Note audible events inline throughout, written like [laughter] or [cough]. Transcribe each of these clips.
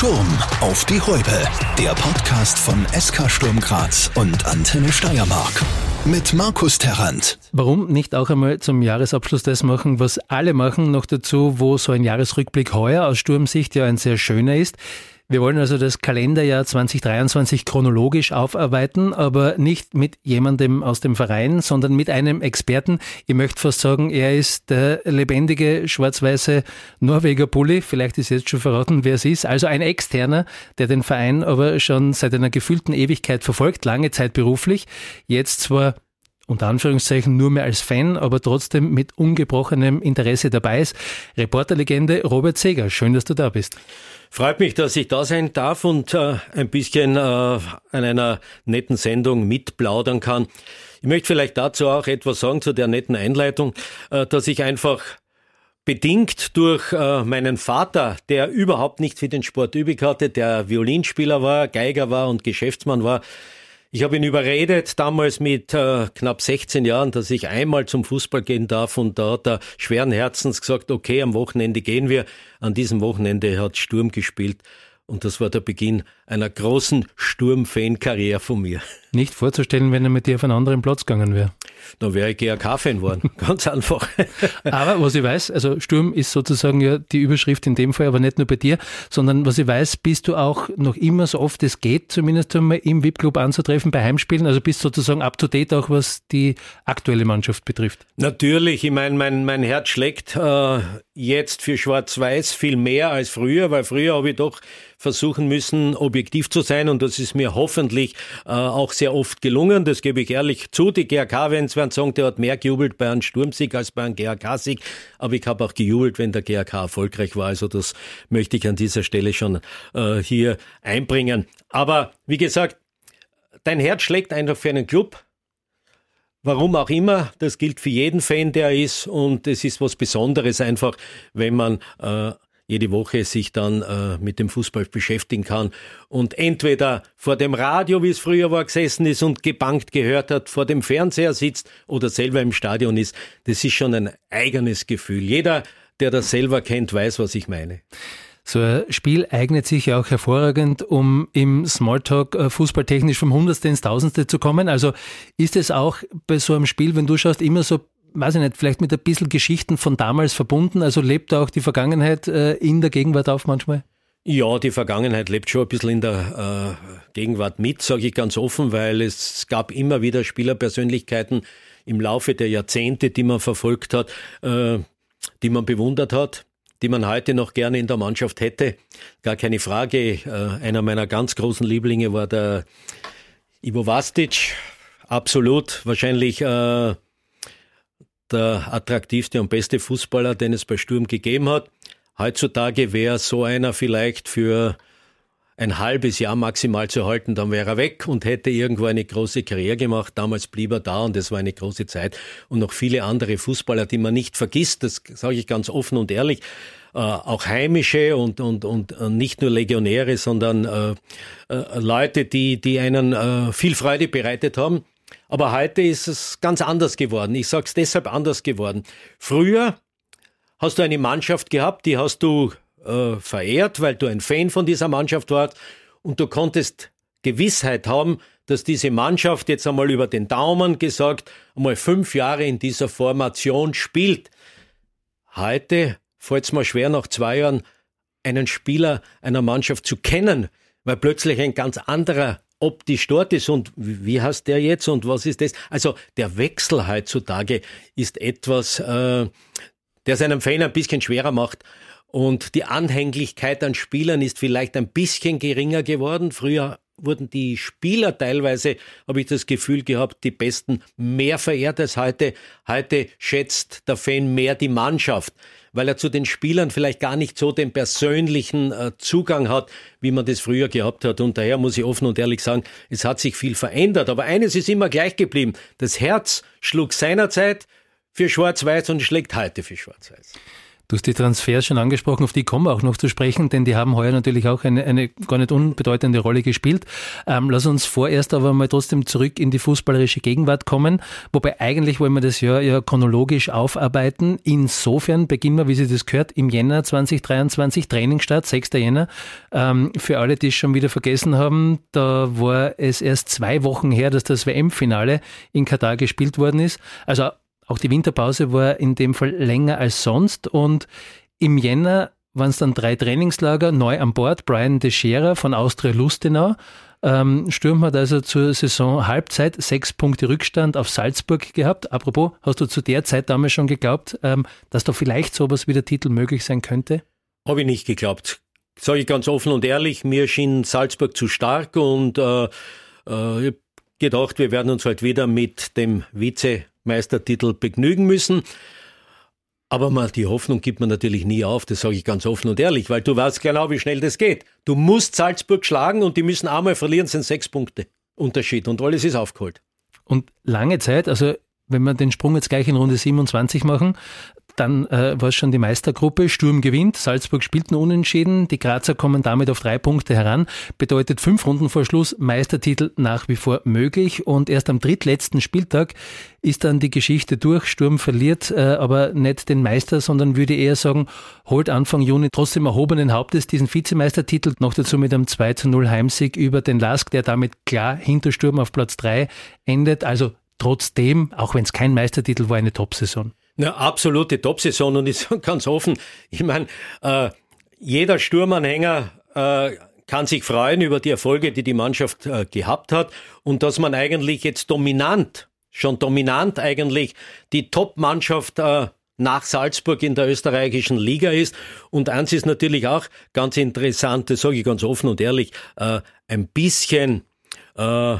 Sturm auf die Häupe. Der Podcast von SK Sturm Graz und Antenne Steiermark. Mit Markus Terrant. Warum nicht auch einmal zum Jahresabschluss das machen, was alle machen, noch dazu, wo so ein Jahresrückblick heuer aus Sturmsicht ja ein sehr schöner ist. Wir wollen also das Kalenderjahr 2023 chronologisch aufarbeiten, aber nicht mit jemandem aus dem Verein, sondern mit einem Experten. Ich möchte fast sagen, er ist der lebendige schwarz-weiße Norweger Bulli. Vielleicht ist jetzt schon verraten, wer es ist. Also ein Externer, der den Verein aber schon seit einer gefühlten Ewigkeit verfolgt, lange Zeit beruflich. Jetzt zwar unter Anführungszeichen nur mehr als Fan, aber trotzdem mit ungebrochenem Interesse dabei ist. Reporterlegende Robert Seger, schön, dass du da bist. Freut mich, dass ich da sein darf und äh, ein bisschen äh, an einer netten Sendung mitplaudern kann. Ich möchte vielleicht dazu auch etwas sagen zu der netten Einleitung, äh, dass ich einfach bedingt durch äh, meinen Vater, der überhaupt nicht für den Sport übrig hatte, der Violinspieler war, Geiger war und Geschäftsmann war, ich habe ihn überredet, damals mit äh, knapp 16 Jahren, dass ich einmal zum Fußball gehen darf und da hat er schweren Herzens gesagt, okay, am Wochenende gehen wir. An diesem Wochenende hat Sturm gespielt und das war der Beginn einer großen Sturm-Fan-Karriere von mir. Nicht vorzustellen, wenn er mit dir auf einen anderen Platz gegangen wäre. Dann wäre ich GRK-Fan geworden. [laughs] Ganz einfach. aber was ich weiß, also Sturm ist sozusagen ja die Überschrift in dem Fall, aber nicht nur bei dir, sondern was ich weiß, bist du auch noch immer so oft es geht, zumindest einmal im VIP-Club anzutreffen bei Heimspielen. Also bist sozusagen up to date auch, was die aktuelle Mannschaft betrifft. Natürlich. Ich meine, mein, mein Herz schlägt äh, jetzt für Schwarz-Weiß viel mehr als früher, weil früher habe ich doch versuchen müssen, objektiv zu sein und das ist mir hoffentlich äh, auch sehr oft gelungen. Das gebe ich ehrlich zu. Die GRK-Fans werden sagen, der hat mehr gejubelt bei einem Sturmsieg als bei einem GRK-Sieg. Aber ich habe auch gejubelt, wenn der GRK erfolgreich war. Also das möchte ich an dieser Stelle schon äh, hier einbringen. Aber wie gesagt, dein Herz schlägt einfach für einen Club. Warum auch immer, das gilt für jeden Fan, der ist. Und es ist was Besonderes einfach, wenn man äh, jede Woche sich dann äh, mit dem Fußball beschäftigen kann und entweder vor dem Radio, wie es früher war, gesessen ist und gebankt gehört hat, vor dem Fernseher sitzt oder selber im Stadion ist. Das ist schon ein eigenes Gefühl. Jeder, der das selber kennt, weiß, was ich meine. So ein Spiel eignet sich ja auch hervorragend, um im Smalltalk äh, fußballtechnisch vom Hundertste ins Tausendste zu kommen. Also ist es auch bei so einem Spiel, wenn du schaust, immer so weiß ich nicht, vielleicht mit ein bisschen Geschichten von damals verbunden? Also lebt auch die Vergangenheit äh, in der Gegenwart auf manchmal? Ja, die Vergangenheit lebt schon ein bisschen in der äh, Gegenwart mit, sage ich ganz offen, weil es gab immer wieder Spielerpersönlichkeiten im Laufe der Jahrzehnte, die man verfolgt hat, äh, die man bewundert hat, die man heute noch gerne in der Mannschaft hätte. Gar keine Frage. Äh, einer meiner ganz großen Lieblinge war der Ivo Vastic. Absolut, wahrscheinlich äh, der attraktivste und beste Fußballer, den es bei Sturm gegeben hat. Heutzutage wäre so einer vielleicht für ein halbes Jahr maximal zu halten, dann wäre er weg und hätte irgendwo eine große Karriere gemacht. Damals blieb er da und es war eine große Zeit. Und noch viele andere Fußballer, die man nicht vergisst, das sage ich ganz offen und ehrlich, äh, auch heimische und, und, und nicht nur Legionäre, sondern äh, äh, Leute, die, die einen äh, viel Freude bereitet haben. Aber heute ist es ganz anders geworden. Ich sage es deshalb anders geworden. Früher hast du eine Mannschaft gehabt, die hast du äh, verehrt, weil du ein Fan von dieser Mannschaft warst und du konntest Gewissheit haben, dass diese Mannschaft jetzt einmal über den Daumen gesagt einmal fünf Jahre in dieser Formation spielt. Heute fällt es mir schwer, nach zwei Jahren einen Spieler einer Mannschaft zu kennen, weil plötzlich ein ganz anderer optisch dort ist und wie heißt der jetzt und was ist das? Also der Wechsel heutzutage ist etwas, äh, der seinem Fan ein bisschen schwerer macht. Und die Anhänglichkeit an Spielern ist vielleicht ein bisschen geringer geworden. Früher wurden die Spieler teilweise, habe ich das Gefühl gehabt, die Besten mehr verehrt als heute. Heute schätzt der Fan mehr die Mannschaft weil er zu den Spielern vielleicht gar nicht so den persönlichen äh, Zugang hat, wie man das früher gehabt hat. Und daher muss ich offen und ehrlich sagen, es hat sich viel verändert. Aber eines ist immer gleich geblieben. Das Herz schlug seinerzeit für Schwarz-Weiß und schlägt heute für Schwarz-Weiß. Du hast die Transfers schon angesprochen, auf die kommen wir auch noch zu sprechen, denn die haben heuer natürlich auch eine, eine gar nicht unbedeutende Rolle gespielt. Ähm, lass uns vorerst aber mal trotzdem zurück in die fußballerische Gegenwart kommen, wobei eigentlich wollen wir das Jahr ja chronologisch aufarbeiten. Insofern beginnen wir, wie Sie das gehört, im Jänner 2023, Trainingsstart, 6. Jänner. Ähm, für alle, die es schon wieder vergessen haben, da war es erst zwei Wochen her, dass das WM-Finale in Katar gespielt worden ist. Also auch die Winterpause war in dem Fall länger als sonst und im Jänner waren es dann drei Trainingslager neu an Bord. Brian De Scherer von Austria Lustenau. Ähm, Sturm hat also zur Saison Halbzeit sechs Punkte Rückstand auf Salzburg gehabt. Apropos, hast du zu der Zeit damals schon geglaubt, ähm, dass da vielleicht sowas wie der Titel möglich sein könnte? Habe ich nicht geglaubt. Sage ich ganz offen und ehrlich, mir schien Salzburg zu stark und äh, äh, gedacht, wir werden uns halt wieder mit dem Vize Meistertitel begnügen müssen. Aber mal, die Hoffnung gibt man natürlich nie auf, das sage ich ganz offen und ehrlich, weil du weißt genau, wie schnell das geht. Du musst Salzburg schlagen und die müssen einmal verlieren, sind sechs Punkte Unterschied und alles ist aufgeholt. Und lange Zeit, also wenn wir den Sprung jetzt gleich in Runde 27 machen, dann äh, war es schon die Meistergruppe. Sturm gewinnt, Salzburg spielt nur unentschieden. Die Grazer kommen damit auf drei Punkte heran. Bedeutet fünf Runden vor Schluss Meistertitel nach wie vor möglich. Und erst am drittletzten Spieltag ist dann die Geschichte durch. Sturm verliert äh, aber nicht den Meister, sondern würde eher sagen, holt Anfang Juni trotzdem erhobenen Hauptes diesen Vizemeistertitel. Noch dazu mit einem 2 zu 0 Heimsieg über den Lask, der damit klar hinter Sturm auf Platz drei endet. Also trotzdem, auch wenn es kein Meistertitel war, eine Top-Saison. Eine absolute Top-Saison und ich [laughs] sage ganz offen, ich meine, äh, jeder Sturmanhänger äh, kann sich freuen über die Erfolge, die die Mannschaft äh, gehabt hat und dass man eigentlich jetzt dominant, schon dominant eigentlich die Top-Mannschaft äh, nach Salzburg in der österreichischen Liga ist. Und eins ist natürlich auch ganz interessant, das sage ich ganz offen und ehrlich, äh, ein bisschen äh,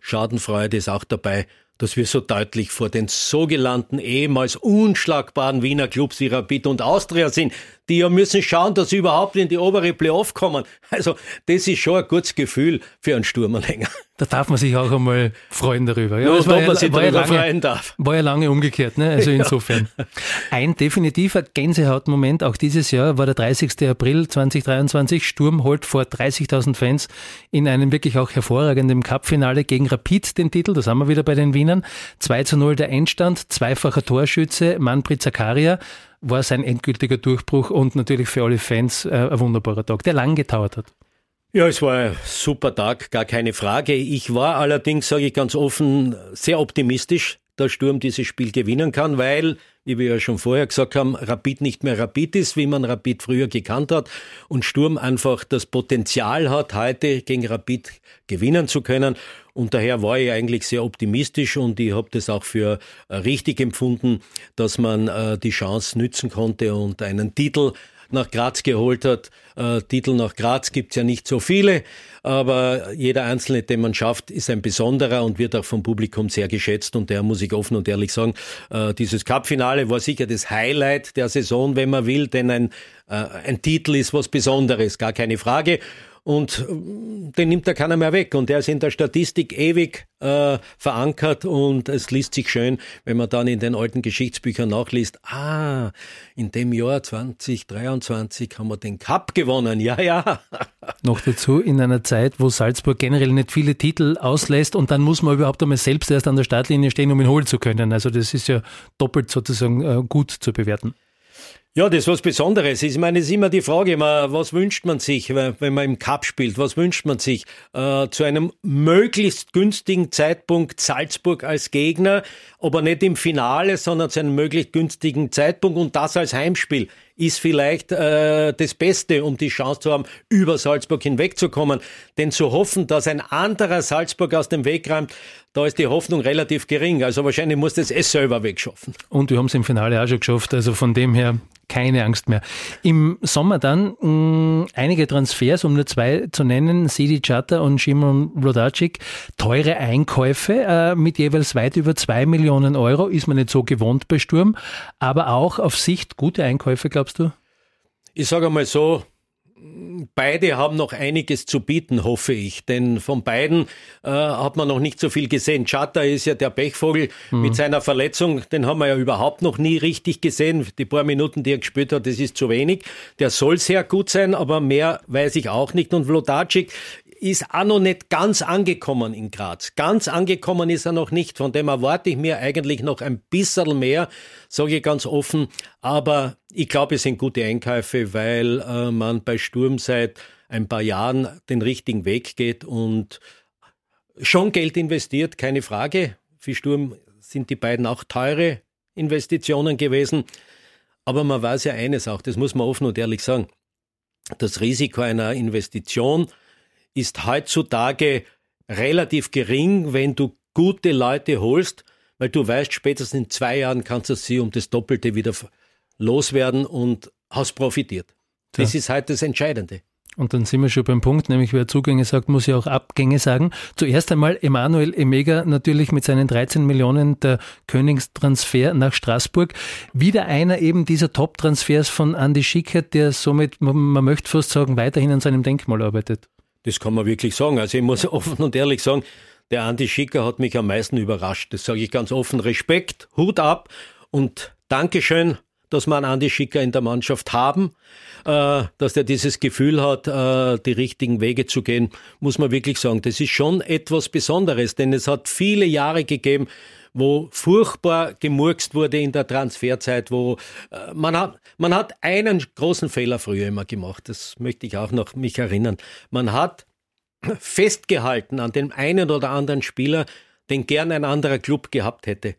Schadenfreude ist auch dabei, dass wir so deutlich vor den sogenannten ehemals unschlagbaren Wiener Clubs wie Rapid und Austria sind, die ja müssen schauen, dass sie überhaupt in die obere Playoff kommen. Also das ist schon ein gutes Gefühl für einen Sturmanhänger. Da darf man sich auch einmal freuen darüber. Ja, ja, war, man sich war darüber ja lange, freuen darf. War ja lange umgekehrt, ne? also [laughs] insofern. Ja. Ein definitiver Gänsehautmoment auch dieses Jahr war der 30. April 2023. Sturm holt vor 30.000 Fans in einem wirklich auch hervorragenden Cup-Finale gegen Rapid den Titel. Da sind wir wieder bei den Wienern. 2 zu 0 der Endstand, zweifacher Torschütze, Manfred Zakaria war sein endgültiger Durchbruch und natürlich für alle Fans äh, ein wunderbarer Tag, der lang gedauert hat. Ja, es war ein super Tag, gar keine Frage. Ich war allerdings, sage ich ganz offen, sehr optimistisch, dass Sturm dieses Spiel gewinnen kann, weil, wie wir ja schon vorher gesagt haben, Rapid nicht mehr Rapid ist, wie man Rapid früher gekannt hat und Sturm einfach das Potenzial hat, heute gegen Rapid gewinnen zu können. Und daher war ich eigentlich sehr optimistisch und ich habe das auch für äh, richtig empfunden, dass man äh, die Chance nützen konnte und einen Titel nach Graz geholt hat. Äh, Titel nach Graz gibt's ja nicht so viele, aber jeder einzelne, den man schafft, ist ein besonderer und wird auch vom Publikum sehr geschätzt. Und der muss ich offen und ehrlich sagen, äh, dieses Cup-Finale war sicher das Highlight der Saison, wenn man will, denn ein, äh, ein Titel ist was Besonderes, gar keine Frage und äh, den nimmt da keiner mehr weg und der ist in der Statistik ewig äh, verankert und es liest sich schön, wenn man dann in den alten Geschichtsbüchern nachliest, ah, in dem Jahr 2023 haben wir den Cup gewonnen, ja, ja. [laughs] Noch dazu in einer Zeit, wo Salzburg generell nicht viele Titel auslässt und dann muss man überhaupt einmal selbst erst an der Startlinie stehen, um ihn holen zu können. Also das ist ja doppelt sozusagen äh, gut zu bewerten. Ja, das ist was Besonderes. Ich meine, es ist immer die Frage, was wünscht man sich, wenn man im Cup spielt? Was wünscht man sich? Äh, zu einem möglichst günstigen Zeitpunkt Salzburg als Gegner, aber nicht im Finale, sondern zu einem möglichst günstigen Zeitpunkt und das als Heimspiel ist vielleicht äh, das Beste, um die Chance zu haben, über Salzburg hinwegzukommen. Denn zu hoffen, dass ein anderer Salzburg aus dem Weg räumt, da ist die Hoffnung relativ gering. Also wahrscheinlich muss das es selber wegschaffen. Und wir haben es im Finale auch schon geschafft. Also von dem her keine Angst mehr. Im Sommer dann mh, einige Transfers, um nur zwei zu nennen, Sidi Chata und Shimon Vlodacic, teure Einkäufe äh, mit jeweils weit über zwei Millionen Euro, ist man nicht so gewohnt bei Sturm, aber auch auf Sicht gute Einkäufe, glaubst du? Ich sage einmal so, beide haben noch einiges zu bieten, hoffe ich. Denn von beiden äh, hat man noch nicht so viel gesehen. Chata ist ja der Pechvogel mhm. mit seiner Verletzung. Den haben wir ja überhaupt noch nie richtig gesehen. Die paar Minuten, die er gespielt hat, das ist zu wenig. Der soll sehr gut sein, aber mehr weiß ich auch nicht. Und Vlodacic ist auch noch nicht ganz angekommen in Graz. Ganz angekommen ist er noch nicht. Von dem erwarte ich mir eigentlich noch ein bisschen mehr, sage ich ganz offen. Aber ich glaube, es sind gute Einkäufe, weil äh, man bei Sturm seit ein paar Jahren den richtigen Weg geht und schon Geld investiert, keine Frage. Für Sturm sind die beiden auch teure Investitionen gewesen. Aber man weiß ja eines auch, das muss man offen und ehrlich sagen. Das Risiko einer Investition ist heutzutage relativ gering, wenn du gute Leute holst, weil du weißt, spätestens in zwei Jahren kannst du sie um das Doppelte wieder loswerden und hast profitiert. Das ja. ist halt das Entscheidende. Und dann sind wir schon beim Punkt, nämlich wer Zugänge sagt, muss ja auch Abgänge sagen. Zuerst einmal Emanuel Emega natürlich mit seinen 13 Millionen der Königstransfer nach Straßburg. Wieder einer eben dieser Top-Transfers von Andy Schickert, der somit, man möchte fast sagen, weiterhin an seinem Denkmal arbeitet. Das kann man wirklich sagen. Also ich muss [laughs] offen und ehrlich sagen, der Andi Schicker hat mich am meisten überrascht. Das sage ich ganz offen. Respekt, Hut ab und Dankeschön, dass wir einen Andi Schicker in der Mannschaft haben, äh, dass er dieses Gefühl hat, äh, die richtigen Wege zu gehen, muss man wirklich sagen. Das ist schon etwas Besonderes, denn es hat viele Jahre gegeben, wo furchtbar gemurkst wurde in der Transferzeit, wo äh, man hat, man hat einen großen Fehler früher immer gemacht, das möchte ich auch noch mich erinnern. Man hat festgehalten an dem einen oder anderen Spieler, den gern ein anderer Club gehabt hätte.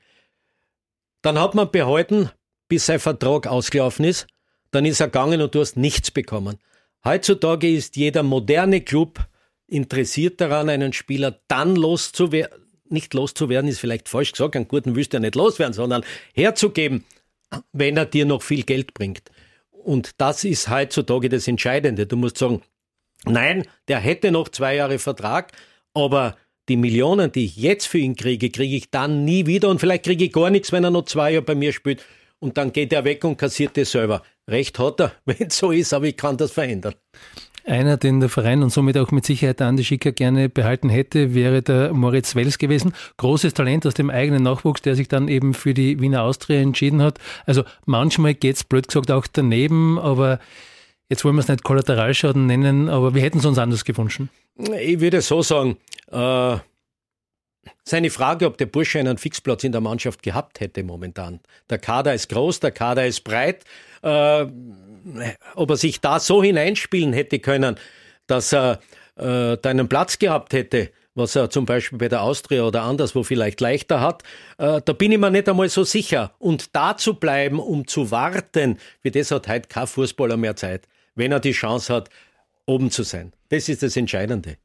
Dann hat man behalten, bis sein Vertrag ausgelaufen ist, dann ist er gegangen und du hast nichts bekommen. Heutzutage ist jeder moderne Club interessiert daran, einen Spieler dann loszuwerden, nicht loszuwerden ist vielleicht falsch gesagt, einen guten willst du ja nicht loswerden, sondern herzugeben, wenn er dir noch viel Geld bringt. Und das ist heutzutage das Entscheidende. Du musst sagen, nein, der hätte noch zwei Jahre Vertrag, aber die Millionen, die ich jetzt für ihn kriege, kriege ich dann nie wieder und vielleicht kriege ich gar nichts, wenn er noch zwei Jahre bei mir spielt und dann geht er weg und kassiert das selber. Recht hat er, [laughs] wenn es so ist, aber ich kann das verändern. Einer, den der Verein und somit auch mit Sicherheit Andi Schicker gerne behalten hätte, wäre der Moritz Wels gewesen. Großes Talent aus dem eigenen Nachwuchs, der sich dann eben für die Wiener Austria entschieden hat. Also manchmal geht es blöd gesagt auch daneben, aber jetzt wollen wir es nicht Kollateralschaden nennen, aber wir hätten es uns anders gewünscht. Ich würde so sagen, äh, seine Frage, ob der Bursche einen Fixplatz in der Mannschaft gehabt hätte momentan. Der Kader ist groß, der Kader ist breit. Äh, ob er sich da so hineinspielen hätte können, dass er äh, da einen Platz gehabt hätte, was er zum Beispiel bei der Austria oder anderswo vielleicht leichter hat, äh, da bin ich mir nicht einmal so sicher. Und da zu bleiben, um zu warten, wie das hat heute kein Fußballer mehr Zeit, wenn er die Chance hat, oben zu sein. Das ist das Entscheidende.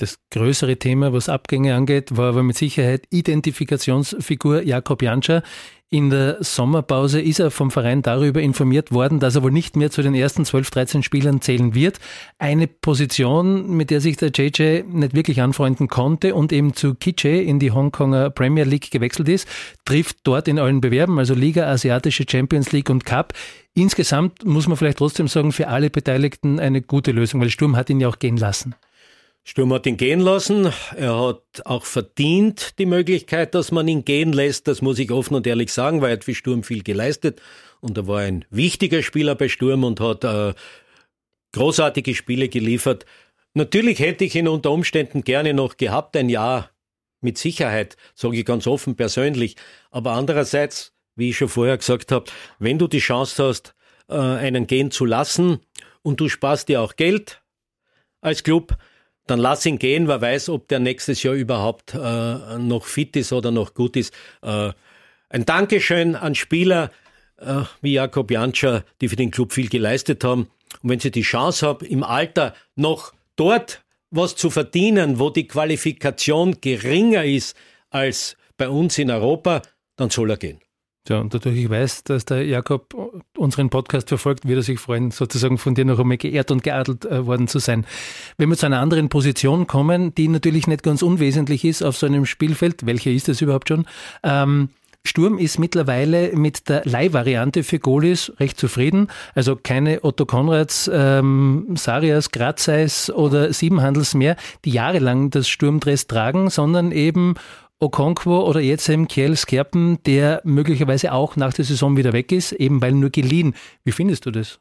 Das größere Thema, was Abgänge angeht, war aber mit Sicherheit Identifikationsfigur Jakob Janscher. In der Sommerpause ist er vom Verein darüber informiert worden, dass er wohl nicht mehr zu den ersten 12, 13 Spielern zählen wird. Eine Position, mit der sich der JJ nicht wirklich anfreunden konnte und eben zu Kiche in die Hongkonger Premier League gewechselt ist, trifft dort in allen Bewerben, also Liga, Asiatische Champions League und Cup. Insgesamt muss man vielleicht trotzdem sagen, für alle Beteiligten eine gute Lösung, weil Sturm hat ihn ja auch gehen lassen. Sturm hat ihn gehen lassen. Er hat auch verdient die Möglichkeit, dass man ihn gehen lässt. Das muss ich offen und ehrlich sagen, weil er hat für Sturm viel geleistet. Und er war ein wichtiger Spieler bei Sturm und hat äh, großartige Spiele geliefert. Natürlich hätte ich ihn unter Umständen gerne noch gehabt, ein Jahr mit Sicherheit, sage ich ganz offen persönlich. Aber andererseits, wie ich schon vorher gesagt habe, wenn du die Chance hast, äh, einen gehen zu lassen und du sparst dir auch Geld als Club, dann lass ihn gehen, wer weiß, ob der nächstes Jahr überhaupt äh, noch fit ist oder noch gut ist. Äh, ein Dankeschön an Spieler äh, wie Jakob Janscher, die für den Club viel geleistet haben. Und wenn sie die Chance haben, im Alter noch dort was zu verdienen, wo die Qualifikation geringer ist als bei uns in Europa, dann soll er gehen. Ja, und dadurch ich weiß, dass der Jakob unseren Podcast verfolgt, wird er sich freuen, sozusagen von dir noch einmal geehrt und geadelt äh, worden zu sein. Wenn wir zu einer anderen Position kommen, die natürlich nicht ganz unwesentlich ist auf so einem Spielfeld, welche ist es überhaupt schon? Ähm, Sturm ist mittlerweile mit der Leihvariante für Goalies recht zufrieden. Also keine Otto Konrads, ähm, Sarias, Grazeis oder Siebenhandels mehr, die jahrelang das Sturmdress tragen, sondern eben Okonkwo oder jetzt eben Kjell Skerpen, der möglicherweise auch nach der Saison wieder weg ist, eben weil nur geliehen. Wie findest du das?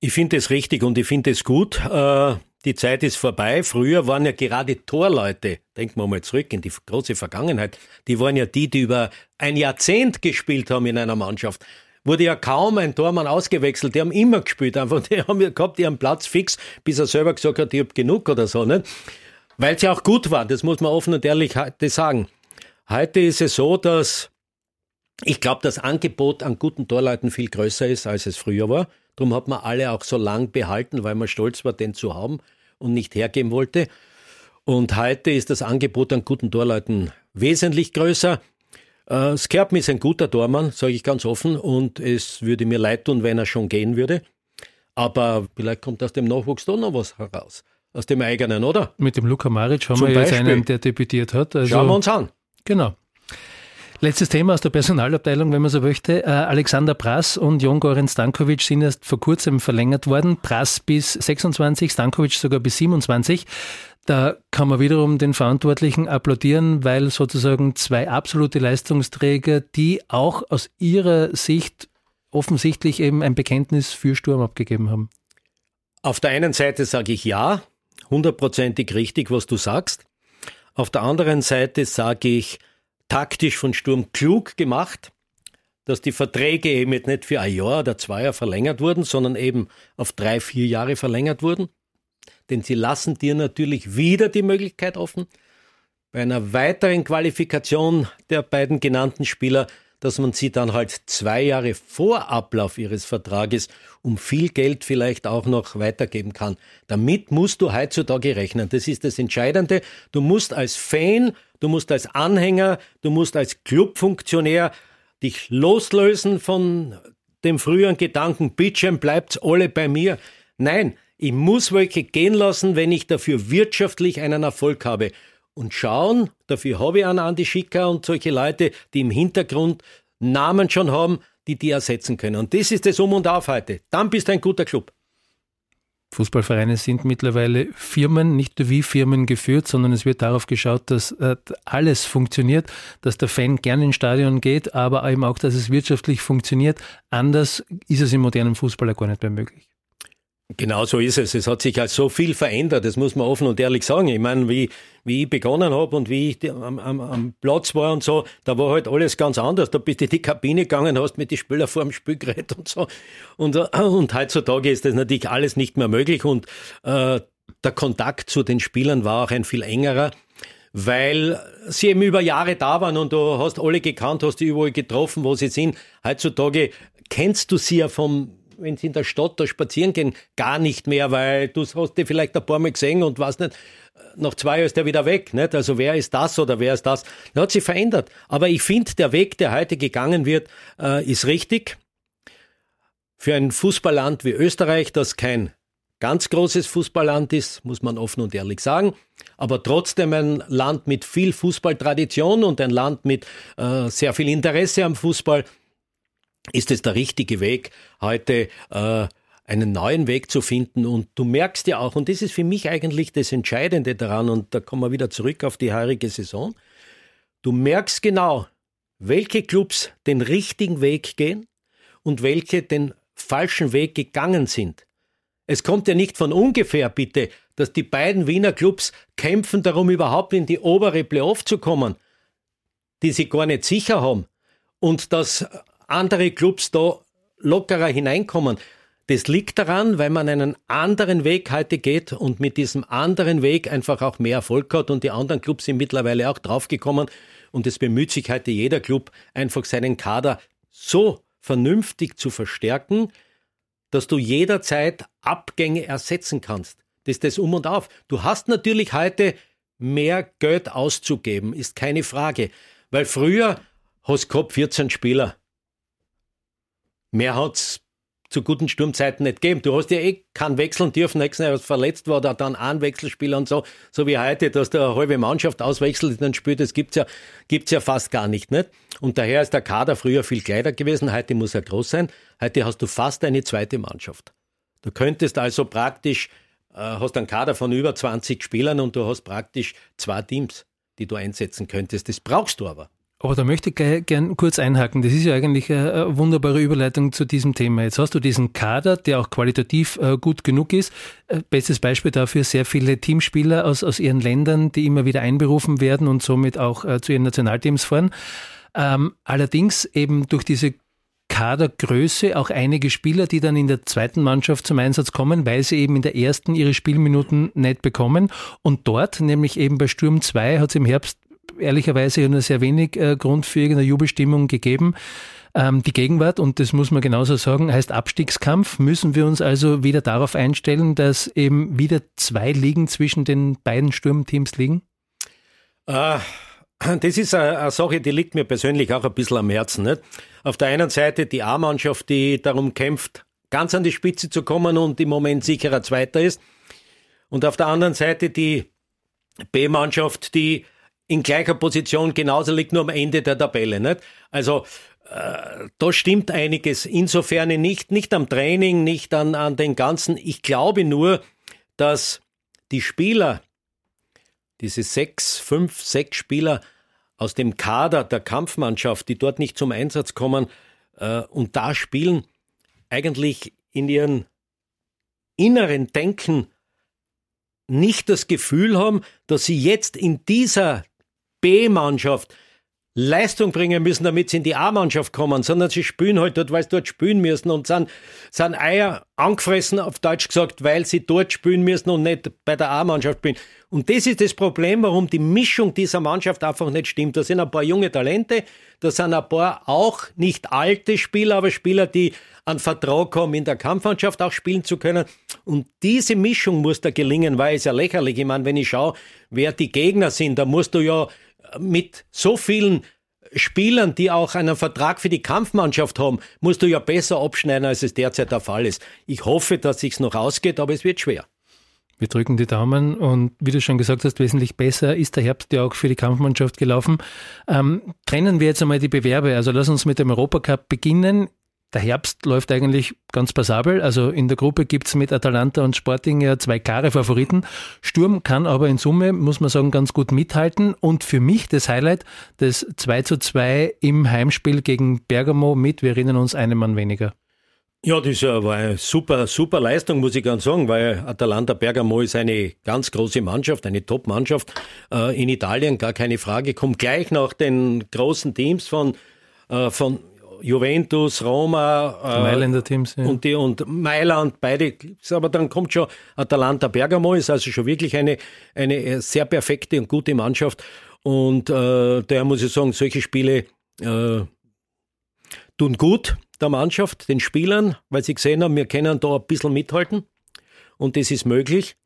Ich finde es richtig und ich finde es gut. Äh, die Zeit ist vorbei. Früher waren ja gerade Torleute, denken wir mal zurück in die große Vergangenheit, die waren ja die, die über ein Jahrzehnt gespielt haben in einer Mannschaft. Wurde ja kaum ein Tormann ausgewechselt, die haben immer gespielt, einfach, die haben ja gehabt ihren Platz fix, bis er selber gesagt hat, ich hab genug oder so, nicht? Weil ja auch gut war, das muss man offen und ehrlich heute sagen. Heute ist es so, dass ich glaube, das Angebot an guten Torleuten viel größer ist, als es früher war. Darum hat man alle auch so lang behalten, weil man stolz war, den zu haben und nicht hergeben wollte. Und heute ist das Angebot an guten Torleuten wesentlich größer. Äh, Skerpen ist ein guter Tormann, sage ich ganz offen, und es würde mir leid tun, wenn er schon gehen würde. Aber vielleicht kommt aus dem Nachwuchs da noch was heraus. Aus dem eigenen, oder? Mit dem Luka Maric haben Zum wir jetzt einen, der debütiert hat. Also, Schauen wir uns an. Genau. Letztes Thema aus der Personalabteilung, wenn man so möchte. Äh, Alexander Prass und Jon Goran Stankovic sind erst vor kurzem verlängert worden. Prass bis 26, Stankovic sogar bis 27. Da kann man wiederum den Verantwortlichen applaudieren, weil sozusagen zwei absolute Leistungsträger, die auch aus ihrer Sicht offensichtlich eben ein Bekenntnis für Sturm abgegeben haben. Auf der einen Seite sage ich ja, hundertprozentig richtig, was du sagst. Auf der anderen Seite sage ich, taktisch von Sturm klug gemacht, dass die Verträge eben nicht für ein Jahr oder zwei Jahre verlängert wurden, sondern eben auf drei, vier Jahre verlängert wurden. Denn sie lassen dir natürlich wieder die Möglichkeit offen, bei einer weiteren Qualifikation der beiden genannten Spieler dass man sie dann halt zwei Jahre vor Ablauf ihres Vertrages um viel Geld vielleicht auch noch weitergeben kann. Damit musst du heutzutage rechnen. Das ist das Entscheidende. Du musst als Fan, du musst als Anhänger, du musst als Clubfunktionär dich loslösen von dem früheren Gedanken, bitte bleibt's alle bei mir. Nein, ich muss welche gehen lassen, wenn ich dafür wirtschaftlich einen Erfolg habe und schauen, dafür habe ich einen Andi Schicker und solche Leute, die im Hintergrund Namen schon haben, die die ersetzen können. Und das ist das Um und Auf heute. Dann bist du ein guter Club. Fußballvereine sind mittlerweile Firmen, nicht wie Firmen geführt, sondern es wird darauf geschaut, dass äh, alles funktioniert, dass der Fan gerne ins Stadion geht, aber eben auch, dass es wirtschaftlich funktioniert. Anders ist es im modernen Fußball gar nicht mehr möglich. Genau so ist es. Es hat sich halt so viel verändert, das muss man offen und ehrlich sagen. Ich meine, wie, wie ich begonnen habe und wie ich am, am, am Platz war und so, da war halt alles ganz anders. Da bist du in die Kabine gegangen, hast mit den Spielern vor dem Spiel geredet und so. Und, äh, und heutzutage ist das natürlich alles nicht mehr möglich und äh, der Kontakt zu den Spielern war auch ein viel engerer weil sie eben über Jahre da waren und du hast alle gekannt, hast die überall getroffen, wo sie sind. Heutzutage kennst du sie ja vom wenn sie in der Stadt da spazieren gehen, gar nicht mehr, weil du hast die vielleicht ein paar Mal gesehen und weißt nicht, nach zwei Jahren ist der wieder weg. Nicht? Also wer ist das oder wer ist das? Das hat sich verändert. Aber ich finde, der Weg, der heute gegangen wird, äh, ist richtig. Für ein Fußballland wie Österreich, das kein ganz großes Fußballland ist, muss man offen und ehrlich sagen, aber trotzdem ein Land mit viel Fußballtradition und ein Land mit äh, sehr viel Interesse am Fußball, ist es der richtige Weg, heute äh, einen neuen Weg zu finden. Und du merkst ja auch, und das ist für mich eigentlich das Entscheidende daran, und da kommen wir wieder zurück auf die heurige Saison, du merkst genau, welche Clubs den richtigen Weg gehen und welche den falschen Weg gegangen sind. Es kommt ja nicht von ungefähr, bitte, dass die beiden Wiener Clubs kämpfen darum, überhaupt in die obere Playoff zu kommen, die sie gar nicht sicher haben. Und dass andere Clubs da lockerer hineinkommen. Das liegt daran, weil man einen anderen Weg heute geht und mit diesem anderen Weg einfach auch mehr Erfolg hat und die anderen Clubs sind mittlerweile auch draufgekommen und es bemüht sich heute jeder Club einfach seinen Kader so vernünftig zu verstärken, dass du jederzeit Abgänge ersetzen kannst. Das ist das Um und Auf. Du hast natürlich heute mehr Geld auszugeben, ist keine Frage. Weil früher hast du gehabt 14 Spieler. Mehr hat's zu guten Sturmzeiten nicht gegeben. Du hast ja eh keinen wechseln dürfen, nächsten Jahr verletzt war, da dann ein Wechselspieler und so, so wie heute, dass der halbe Mannschaft auswechselt und dann spielt, das gibt's ja, gibt's ja fast gar nicht, nicht? Und daher ist der Kader früher viel kleiner gewesen, heute muss er groß sein. Heute hast du fast eine zweite Mannschaft. Du könntest also praktisch, äh, hast einen Kader von über 20 Spielern und du hast praktisch zwei Teams, die du einsetzen könntest. Das brauchst du aber. Aber da möchte ich gern kurz einhaken. Das ist ja eigentlich eine wunderbare Überleitung zu diesem Thema. Jetzt hast du diesen Kader, der auch qualitativ äh, gut genug ist. Äh, bestes Beispiel dafür sehr viele Teamspieler aus, aus ihren Ländern, die immer wieder einberufen werden und somit auch äh, zu ihren Nationalteams fahren. Ähm, allerdings eben durch diese Kadergröße auch einige Spieler, die dann in der zweiten Mannschaft zum Einsatz kommen, weil sie eben in der ersten ihre Spielminuten nicht bekommen. Und dort, nämlich eben bei Sturm 2, hat es im Herbst ehrlicherweise nur sehr wenig äh, Grund für irgendeine Jubelstimmung gegeben. Ähm, die Gegenwart, und das muss man genauso sagen, heißt Abstiegskampf. Müssen wir uns also wieder darauf einstellen, dass eben wieder zwei Ligen zwischen den beiden Sturmteams liegen? Äh, das ist eine, Sache, die liegt mir persönlich auch ein bisschen am Herzen. Nicht? Auf der einen Seite die A-Mannschaft, die darum kämpft, ganz an die Spitze zu kommen und im Moment sicherer Zweiter ist. Und auf der anderen Seite die B-Mannschaft, die in gleicher Position genauso liegt, nur am Ende der Tabelle. Nicht? Also äh, da stimmt einiges. Insofern nicht, nicht am Training, nicht an, an den ganzen. Ich glaube nur, dass die Spieler, diese sechs, fünf, sechs Spieler aus dem Kader der Kampfmannschaft, die dort nicht zum Einsatz kommen äh, und da spielen, eigentlich in ihren inneren Denken nicht das Gefühl haben, dass sie jetzt in dieser B-Mannschaft Leistung bringen müssen, damit sie in die A-Mannschaft kommen, sondern sie spielen halt dort, weil sie dort spielen müssen und sind, sind Eier angefressen, auf Deutsch gesagt, weil sie dort spielen müssen und nicht bei der A-Mannschaft spielen. Und das ist das Problem, warum die Mischung dieser Mannschaft einfach nicht stimmt. Da sind ein paar junge Talente, da sind ein paar auch nicht alte Spieler, aber Spieler, die einen Vertrag haben, in der Kampfmannschaft auch spielen zu können. Und diese Mischung muss da gelingen, weil es ja lächerlich. Ich meine, wenn ich schaue, wer die Gegner sind, da musst du ja mit so vielen Spielern, die auch einen Vertrag für die Kampfmannschaft haben, musst du ja besser abschneiden, als es derzeit der Fall ist. Ich hoffe, dass sich's noch ausgeht, aber es wird schwer. Wir drücken die Daumen und wie du schon gesagt hast, wesentlich besser ist der Herbst ja auch für die Kampfmannschaft gelaufen. Ähm, trennen wir jetzt einmal die Bewerbe. Also lass uns mit dem Europacup beginnen. Der Herbst läuft eigentlich ganz passabel. Also in der Gruppe gibt's mit Atalanta und Sporting ja zwei klare Favoriten. Sturm kann aber in Summe, muss man sagen, ganz gut mithalten. Und für mich das Highlight, das 2 zu 2 im Heimspiel gegen Bergamo mit, wir erinnern uns, einem Mann weniger. Ja, das war eine super, super Leistung, muss ich ganz sagen, weil Atalanta Bergamo ist eine ganz große Mannschaft, eine Top-Mannschaft äh, in Italien, gar keine Frage. Kommt gleich nach den großen Teams von, äh, von Juventus, Roma äh, Mailänder Teams ja. und die und Mailand, beide. Aber dann kommt schon Atalanta Bergamo, ist also schon wirklich eine eine sehr perfekte und gute Mannschaft. Und äh, daher muss ich sagen, solche Spiele äh, tun gut der Mannschaft, den Spielern, weil sie gesehen haben, wir können da ein bisschen mithalten und das ist möglich.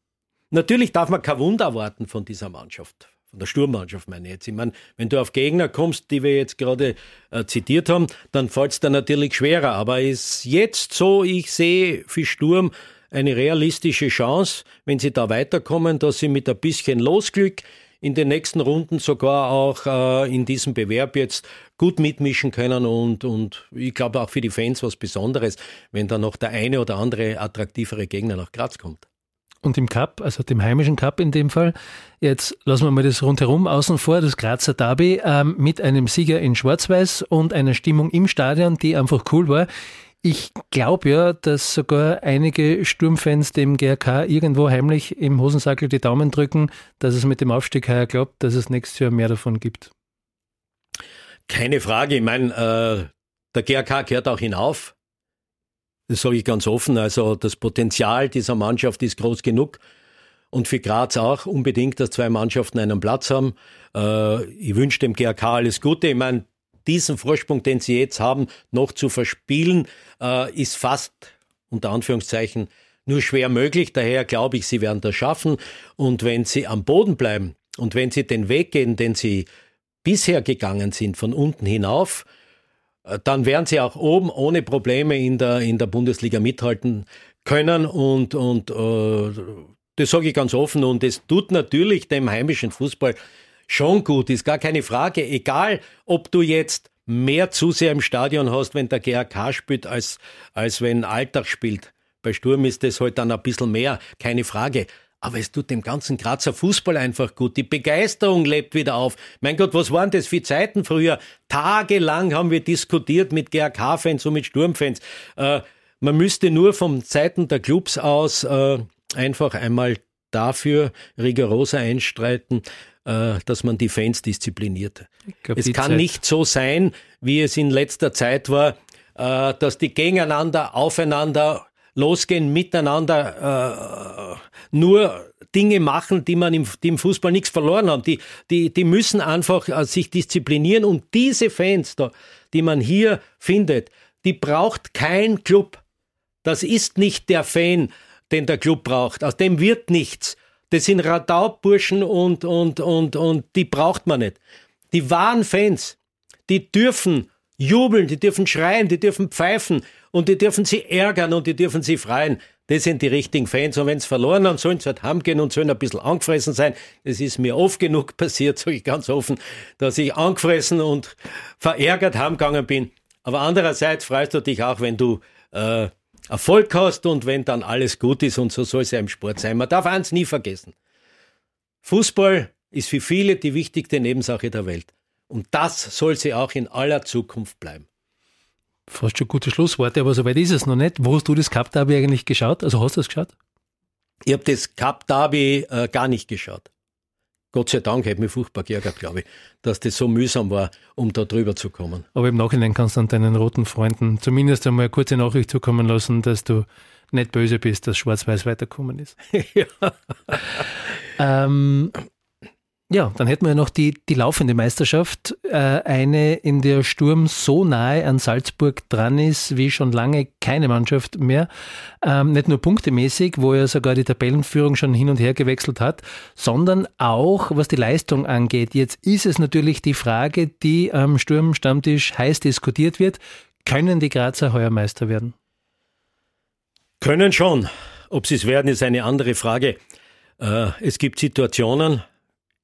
Natürlich darf man kein Wunder erwarten von dieser Mannschaft von der Sturmmannschaft meine ich jetzt. Ich meine, wenn du auf Gegner kommst, die wir jetzt gerade äh, zitiert haben, dann fällt es dir natürlich schwerer. Aber ist jetzt so, ich sehe für Sturm eine realistische Chance, wenn sie da weiterkommen, dass sie mit ein bisschen Losglück in den nächsten Runden sogar auch äh, in diesem Bewerb jetzt gut mitmischen können und, und ich glaube auch für die Fans was Besonderes, wenn da noch der eine oder andere attraktivere Gegner nach Graz kommt. Und im Cup, also dem heimischen Cup in dem Fall, jetzt lassen wir mal das rundherum außen vor, das Grazer Derby, ähm, mit einem Sieger in Schwarz-Weiß und einer Stimmung im Stadion, die einfach cool war. Ich glaube ja, dass sogar einige Sturmfans dem GRK irgendwo heimlich im Hosensackel die Daumen drücken, dass es mit dem Aufstieg heuer glaubt, dass es nächstes Jahr mehr davon gibt. Keine Frage. Ich meine, äh, der GRK gehört auch hinauf. Das sage ich ganz offen. Also das Potenzial dieser Mannschaft ist groß genug. Und für Graz auch unbedingt, dass zwei Mannschaften einen Platz haben. Äh, ich wünsche dem GRK alles Gute. Ich meine, diesen Vorsprung, den sie jetzt haben, noch zu verspielen, äh, ist fast unter Anführungszeichen nur schwer möglich. Daher glaube ich, sie werden das schaffen. Und wenn sie am Boden bleiben und wenn sie den Weg gehen, den sie bisher gegangen sind, von unten hinauf, dann werden sie auch oben ohne Probleme in der, in der Bundesliga mithalten können und, und äh, das sage ich ganz offen und es tut natürlich dem heimischen Fußball schon gut, ist gar keine Frage. Egal, ob du jetzt mehr Zuseher im Stadion hast, wenn der GRK spielt, als, als wenn Alltag spielt. Bei Sturm ist das halt dann ein bisschen mehr, keine Frage. Aber es tut dem ganzen Grazer Fußball einfach gut. Die Begeisterung lebt wieder auf. Mein Gott, was waren das für Zeiten früher? Tagelang haben wir diskutiert mit GRK-Fans und mit Sturmfans. Äh, man müsste nur von Seiten der Clubs aus äh, einfach einmal dafür rigoroser einstreiten, äh, dass man die Fans diszipliniert. Glaub, es kann Zeit. nicht so sein, wie es in letzter Zeit war, äh, dass die gegeneinander, aufeinander losgehen, miteinander äh, nur Dinge machen, die man im, die im Fußball nichts verloren haben. Die, die, die müssen einfach äh, sich disziplinieren und diese Fans, da, die man hier findet, die braucht kein Club. Das ist nicht der Fan, den der Club braucht. Aus dem wird nichts. Das sind Radauburschen und, und, und, und die braucht man nicht. Die wahren Fans, die dürfen jubeln, die dürfen schreien, die dürfen pfeifen und die dürfen sie ärgern und die dürfen sie freien. Das sind die richtigen Fans. Und wenn sie verloren haben, sollen sie halt heimgehen und sollen ein bisschen angefressen sein. Es ist mir oft genug [laughs] passiert, sage ich ganz offen, dass ich angefressen und verärgert heimgegangen bin. Aber andererseits freust du dich auch, wenn du äh, Erfolg hast und wenn dann alles gut ist und so soll es ja im Sport sein. Man darf eins nie vergessen. Fußball ist für viele die wichtigste Nebensache der Welt. Und das soll sie auch in aller Zukunft bleiben. Fast schon gute Schlussworte, aber soweit ist es noch nicht. Wo hast du das Cup Derby eigentlich geschaut? Also hast du das geschaut? Ich habe das Cup Derby äh, gar nicht geschaut. Gott sei Dank hätte mich furchtbar geärgert, glaube ich, dass das so mühsam war, um da drüber zu kommen. Aber im Nachhinein kannst du dann deinen roten Freunden zumindest einmal eine kurze Nachricht zukommen lassen, dass du nicht böse bist, dass Schwarz-Weiß weiterkommen ist. ja. [laughs] ähm, ja, dann hätten wir noch die, die laufende Meisterschaft, äh, eine, in der Sturm so nahe an Salzburg dran ist, wie schon lange keine Mannschaft mehr. Ähm, nicht nur punktemäßig, wo er sogar die Tabellenführung schon hin und her gewechselt hat, sondern auch was die Leistung angeht. Jetzt ist es natürlich die Frage, die am Sturm-Stammtisch heiß diskutiert wird. Können die Grazer heuer Meister werden? Können schon. Ob sie es werden, ist eine andere Frage. Äh, es gibt Situationen,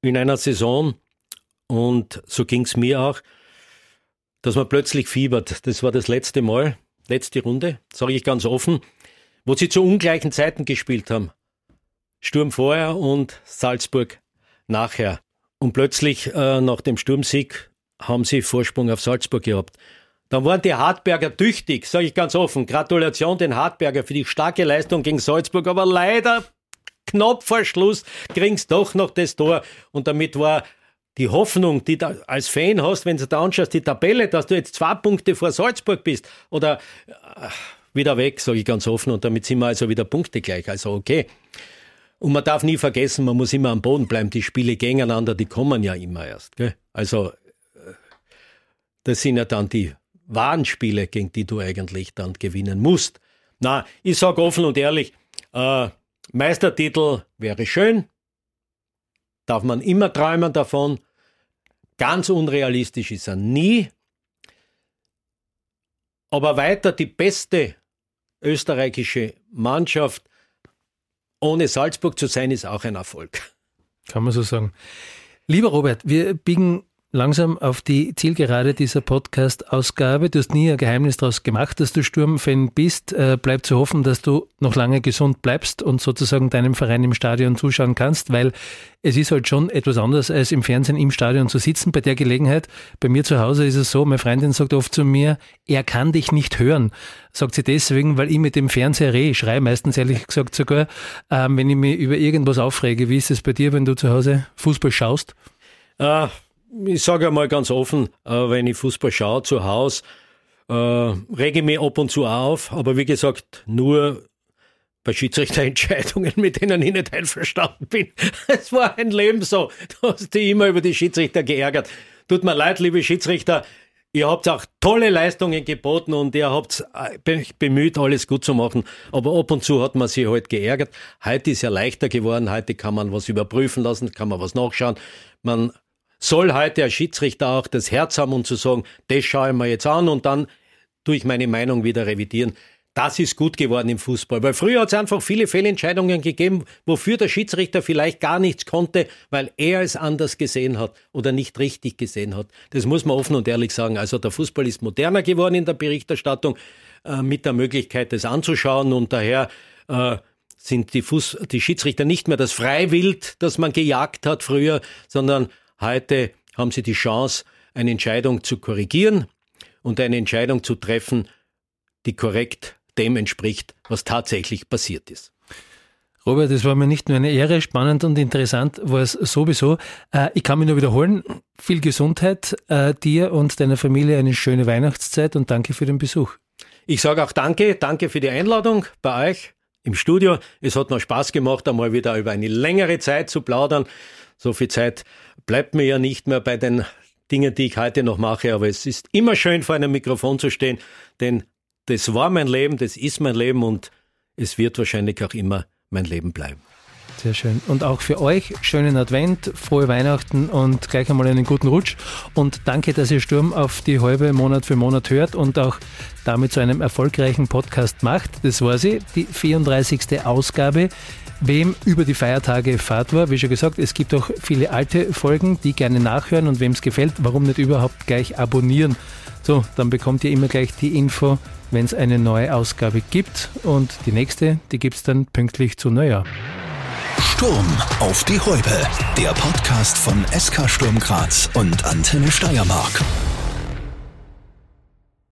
in einer Saison, und so ging es mir auch, dass man plötzlich fiebert. Das war das letzte Mal, letzte Runde, sage ich ganz offen, wo sie zu ungleichen Zeiten gespielt haben. Sturm vorher und Salzburg nachher. Und plötzlich äh, nach dem Sturmsieg haben sie Vorsprung auf Salzburg gehabt. Dann waren die Hartberger tüchtig, sage ich ganz offen. Gratulation den Hartberger für die starke Leistung gegen Salzburg, aber leider knapp vor Schluss kriegst doch noch das Tor. Und damit war die Hoffnung, die du als Fan hast, wenn du da anschaust, die Tabelle, dass du jetzt zwei Punkte vor Salzburg bist oder äh, wieder weg, sage ich ganz offen. Und damit sind wir also wieder Punkte gleich. Also okay. Und man darf nie vergessen, man muss immer am Boden bleiben. Die Spiele gegeneinander, die kommen ja immer erst. Gell? Also äh, das sind ja dann die wahren Spiele, gegen die du eigentlich dann gewinnen musst. Na, ich sage offen und ehrlich, äh, Meistertitel wäre schön, darf man immer träumen davon. Ganz unrealistisch ist er nie. Aber weiter die beste österreichische Mannschaft ohne Salzburg zu sein, ist auch ein Erfolg. Kann man so sagen. Lieber Robert, wir biegen langsam auf die Zielgerade dieser Podcast-Ausgabe. Du hast nie ein Geheimnis daraus gemacht, dass du Sturmfan bist. Äh, bleibt zu hoffen, dass du noch lange gesund bleibst und sozusagen deinem Verein im Stadion zuschauen kannst, weil es ist halt schon etwas anderes, als im Fernsehen im Stadion zu sitzen. Bei der Gelegenheit, bei mir zu Hause ist es so, meine Freundin sagt oft zu mir, er kann dich nicht hören. Sagt sie deswegen, weil ich mit dem Fernseher rede. Ich schreie meistens ehrlich gesagt sogar, ähm, wenn ich mich über irgendwas aufrege. Wie ist es bei dir, wenn du zu Hause Fußball schaust? Uh ich sage einmal ganz offen, äh, wenn ich Fußball schaue zu Hause, äh, rege ich mich ab und zu auf, aber wie gesagt, nur bei Schiedsrichterentscheidungen, [laughs] mit denen ich nicht einverstanden bin. [laughs] Es war ein Leben so. Du hast dich immer über die Schiedsrichter geärgert. Tut mir leid, liebe Schiedsrichter. Ihr habt auch tolle Leistungen geboten und ihr habt äh, bemüht, alles gut zu machen. Aber ab und zu hat man sich halt geärgert. Heute ist ja leichter geworden. Heute kann man was überprüfen lassen, kann man was nachschauen. Man soll heute ein Schiedsrichter auch das Herz haben und zu sagen, das schaue ich mir jetzt an und dann tue ich meine Meinung wieder revidieren. Das ist gut geworden im Fußball, weil früher hat es einfach viele Fehlentscheidungen gegeben, wofür der Schiedsrichter vielleicht gar nichts konnte, weil er es anders gesehen hat oder nicht richtig gesehen hat. Das muss man offen und ehrlich sagen. Also der Fußball ist moderner geworden in der Berichterstattung äh, mit der Möglichkeit, das anzuschauen und daher äh, sind die, Fuß die Schiedsrichter nicht mehr das Freiwild, das man gejagt hat früher, sondern heute haben sie die Chance, eine Entscheidung zu korrigieren und eine Entscheidung zu treffen, die korrekt dem entspricht, was tatsächlich passiert ist. Robert, es war mir nicht nur eine Ehre, spannend und interessant war es sowieso. Äh, ich kann mich nur wiederholen, viel Gesundheit äh, dir und deiner Familie, eine schöne Weihnachtszeit und danke für den Besuch. Ich sage auch danke, danke für die Einladung bei euch im Studio. Es hat mir Spaß gemacht, einmal wieder über eine längere Zeit zu plaudern. So viel Zeit bleibt mir ja nicht mehr bei den Dingen, die ich heute noch mache, aber es ist immer schön, vor einem Mikrofon zu stehen, denn das war mein Leben, das ist mein Leben und es wird wahrscheinlich auch immer mein Leben bleiben. Sehr schön. Und auch für euch schönen Advent, frohe Weihnachten und gleich einmal einen guten Rutsch. Und danke, dass ihr Sturm auf die halbe Monat für Monat hört und auch damit zu einem erfolgreichen Podcast macht. Das war sie, die 34. Ausgabe. Wem über die Feiertage Fahrt war, wie schon gesagt, es gibt auch viele alte Folgen, die gerne nachhören und wem es gefällt, warum nicht überhaupt gleich abonnieren. So, dann bekommt ihr immer gleich die Info, wenn es eine neue Ausgabe gibt. Und die nächste, die gibt es dann pünktlich zu Neujahr. Sturm auf die Häupe. Der Podcast von SK Sturm Graz und Antenne Steiermark.